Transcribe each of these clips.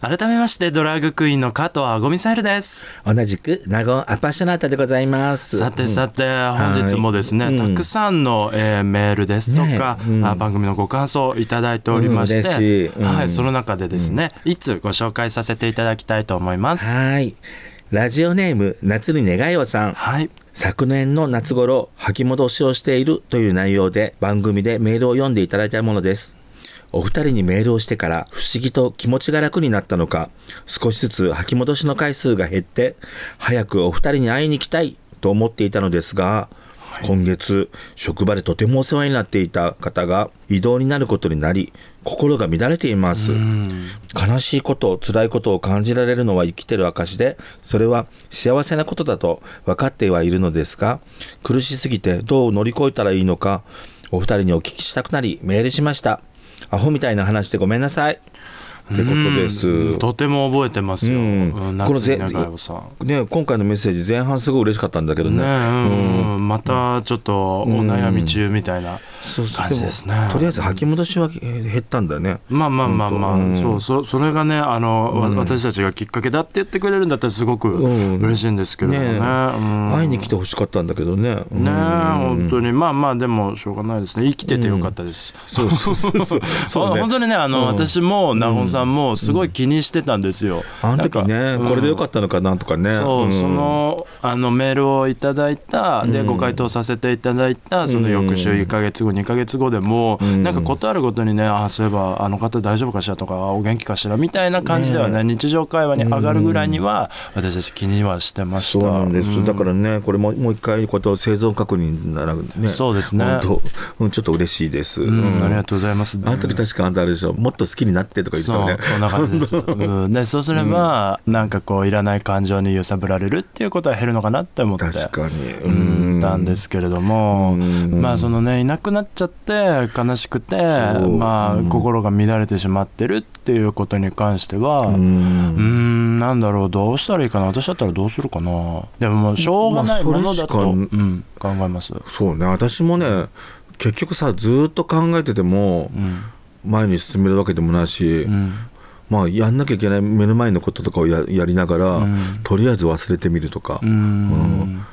改めましてドラッグクイーンの加藤あごみサイルです。同じくナゴンアパッショナータでございます。さてさて、本日もですね、はい。うん。たくさんの、えーメールですとか、ねうん。あ番組のご感想をいただいておりまして、しはい、その中でですね、いつご紹介させていただきたいと思います。はい。ラジオネーム夏に願いをさん。はい。昨年の夏頃吐き戻しをしているという内容で番組でメールを読んでいただいたものですお二人にメールをしてから不思議と気持ちが楽になったのか少しずつ吐き戻しの回数が減って早くお二人に会いに行きたいと思っていたのですが、今月職場でとてもお世話になっていた方が異動になることになり心が乱れています。悲しいこと辛いことを感じられるのは生きてる証でそれは幸せなことだと分かってはいるのですが苦しすぎてどう乗り越えたらいいのかお二人にお聞きしたくなりメールしましたアホみたいな話でごめんなさい。ってことです。とても覚えてますよ、うん。うんこのぜね今回のメッセージ前半すごい嬉しかったんだけどね。ねうん。うん。またちょっとお悩み中みたいなそうそう感じですね。もとりあえず吐き戻しは減ったんだよね。まあまあまあまあ、うんそうそそれがねあの、わ私たちがきっかけだって言ってくれるんだったらすごくうん。嬉しいんですけどもね,、うん。会いに来てほしかったんだけどね。うん。ねえ本当に。まあまあでもしょうがないですね。生きててよかったです、そうそうそうそう。そうね。本当にねあの、うん。私も納言さんもすごい気にしてたんですよ、あの時ねこれでよかったのかなとかね。そう、ん。そのあのメールをいただいたでうん。ご回答させていただいたその翌週1か月後2か月後でも、うん。なんかことあるごとにねあそういえばあの方大丈夫かしらとかあお元気かしらみたいな感じではね日常会話に上がるぐらいには私たち気にはしてました。そうなんです、うん。だからねこれももう一回こう生存確認ならね。そうですね。本当うんちょっと嬉しいです、ありがとうございます。あの時確かあんたあれでしょもっと好きになってとか言ってたね。そんな感じです、うん、でそうすれば、なんかこういらない感情に揺さぶられるっていうことは減るのかなって思って。確かに。うん。たん。ですけれども、うん。まあそのねいなくなっちゃって悲しくてまあうん。心が乱れてしまってるっていうことに関してはううんんなんだろうどうしたらいいかな。私だったらどうするかな。でももうしょうがないものだと、うん、考えます、そうね。私もね結局さずーっと考えててもうん前に進めるわけでもないし、うん。まあやんなきゃいけない目の前のこととかをややりながら、うん。とりあえず忘れてみるとか、うん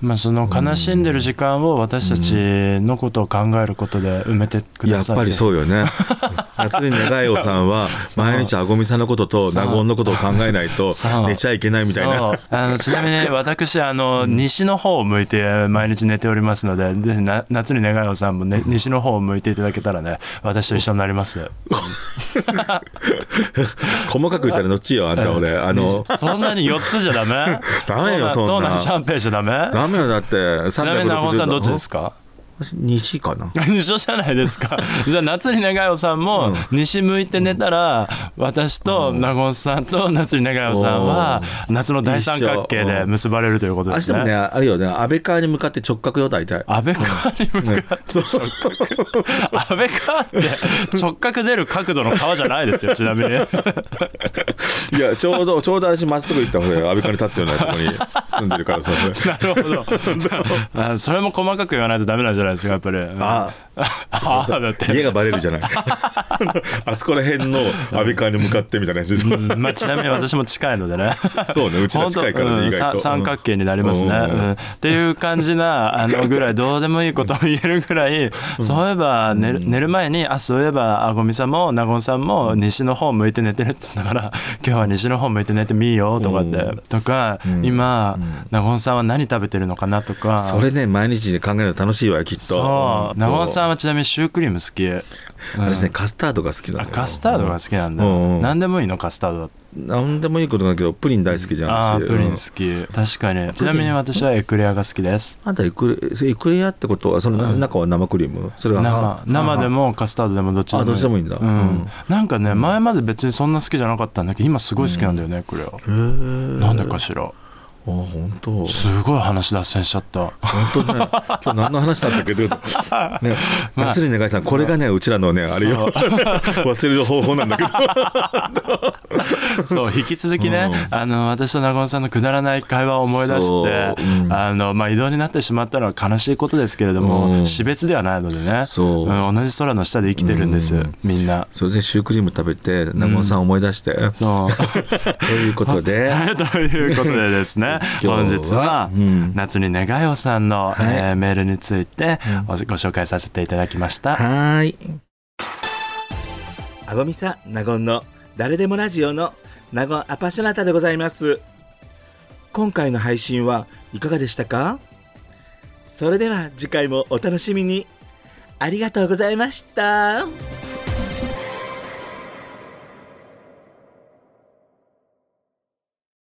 まあその悲しんでる時間を私たちのことを考えることで埋めてくださいやっぱりそうよね。夏に願いおさんは毎日あごみさんのことと納言のことを考えないと寝ちゃいけないみたいな。あのちなみに私あの西の方を向いて毎日寝ておりますのでぜひな夏に願いをさんも、ね、西の方を向いていただけたらね私と一緒になります 細かく言ったらどっちよあんた俺。あのそんなに4つじ ゃダメ？ダメよそんな。東南シャンペーンじゃダメ？ダメよだって。ちなみに長尾さんどっちですかか？西かな。一緒じゃないですか。じゃあ夏に願いをさんも西向いて寝たら私と納言さんと夏に願いをさんは夏の大三角形で結ばれるということです明日もねねあれよね安倍川に向かって直角よ大体。安倍川に向かってそう。安倍川って直角出る角度の川じゃないですよちなみに いやちょうどちょうど私まっすぐ行った方が安倍川に立つようなところに住んでるからさ なるほど。あそれも細かく言わないとダメなんじゃないですかやっぱり。あああだって。家がバレるじゃない。あそこら辺の安倍川に向かってみたいなうんまあ、ちなみに私も近いのでね。そうねうちら近いからね意外と。三角形になりますね、うん。うん。っていう感じなあのぐらいどうでもいいことを言えるぐらい、そういえば寝る寝る前にあそういえばあごみさんも納言さんも西の方向いて寝てるって言ったから今日は西の方向いて寝てみいよとかって、とか、今納言さんは何食べてるのかなとか。それね毎日考えるの楽しいわよきっと。そう。納言さんんはちなみにシュークリーム好き。私ねカスタードが好きなよ。カスタードが好きなんだ、うんうん。何でもいいのカスタード。だってなんでもいいことだけどプリン大好きじゃんプリンうん好き、確かに。ちなみに私はエクレアが好きです。あんたエクレエクレアってことはその中は生クリーム？それが生生でもカスタードでもどっちでもいい。あどっちでもいいんだ。うん。うん。なんかね前まで別にそんな好きじゃなかったんだけど今すごい好きなんだよねエクレアなんでかしらあ本当。すごい話脱線しちゃった。本当ね。今日何の話なんだっけ？ど、ね、夏に願いさんこれがねう。ちらのねあれよ。忘れる方法なんだけど。そう引き続きね、あの私と納言さんのくだらない会話を思い出して、そう。うん。あのまあ、異動になってしまったのは悲しいことですけれども、うん。死別ではないのでね。そう。ん同じ空の下で生きてるんです、みんな。それでシュークリーム食べて納言さん思い出して、そう。ということで。はい、ということでですね今本日は夏に願いをさんの、はいえーメールについてごご紹介させていただきました。はーい。あごみさん、なごんの誰でもラジオのなごんアパショナタでございます。今回の配信はいかがでしたか？それでは次回もお楽しみに。ありがとうございました。